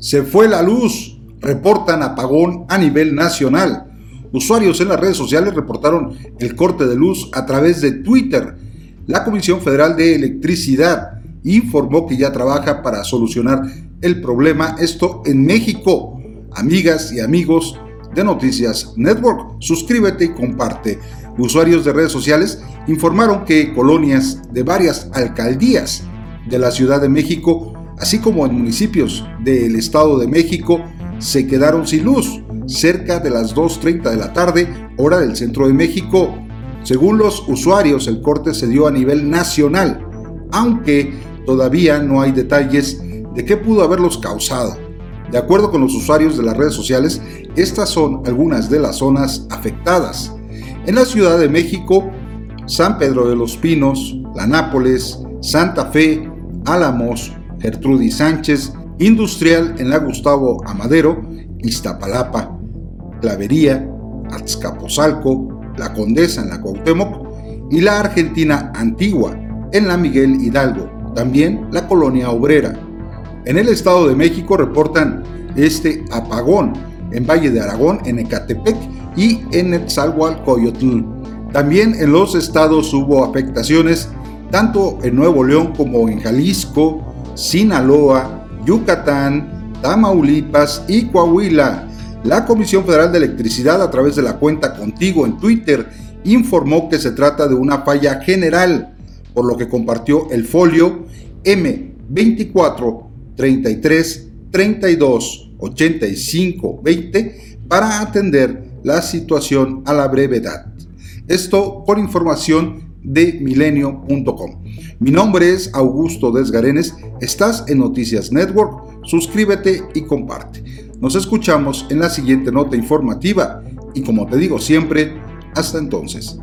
Se fue la luz, reportan apagón a nivel nacional. Usuarios en las redes sociales reportaron el corte de luz a través de Twitter. La Comisión Federal de Electricidad informó que ya trabaja para solucionar el problema, esto en México. Amigas y amigos de Noticias Network, suscríbete y comparte. Usuarios de redes sociales informaron que colonias de varias alcaldías de la Ciudad de México, así como en municipios del Estado de México, se quedaron sin luz cerca de las 2.30 de la tarde, hora del centro de México. Según los usuarios, el corte se dio a nivel nacional, aunque todavía no hay detalles de qué pudo haberlos causado. De acuerdo con los usuarios de las redes sociales, estas son algunas de las zonas afectadas. En la Ciudad de México, San Pedro de los Pinos, La Nápoles, Santa Fe, Álamos, Gertrudis Sánchez, Industrial en la Gustavo Amadero, Iztapalapa, Clavería, Azcapotzalco, La Condesa en la Cuauhtémoc y la Argentina Antigua en la Miguel Hidalgo, también la Colonia Obrera. En el Estado de México reportan este apagón en Valle de Aragón, en Ecatepec y en Etzalhualcoyotl. También en los estados hubo afectaciones tanto en Nuevo León como en Jalisco, Sinaloa, Yucatán, Tamaulipas y Coahuila. La Comisión Federal de Electricidad, a través de la cuenta Contigo en Twitter, informó que se trata de una falla general, por lo que compartió el folio M24 33 32 85 20 para atender la situación a la brevedad. Esto por información de milenio.com. Mi nombre es Augusto Desgarenes, estás en Noticias Network, suscríbete y comparte. Nos escuchamos en la siguiente nota informativa y como te digo siempre, hasta entonces.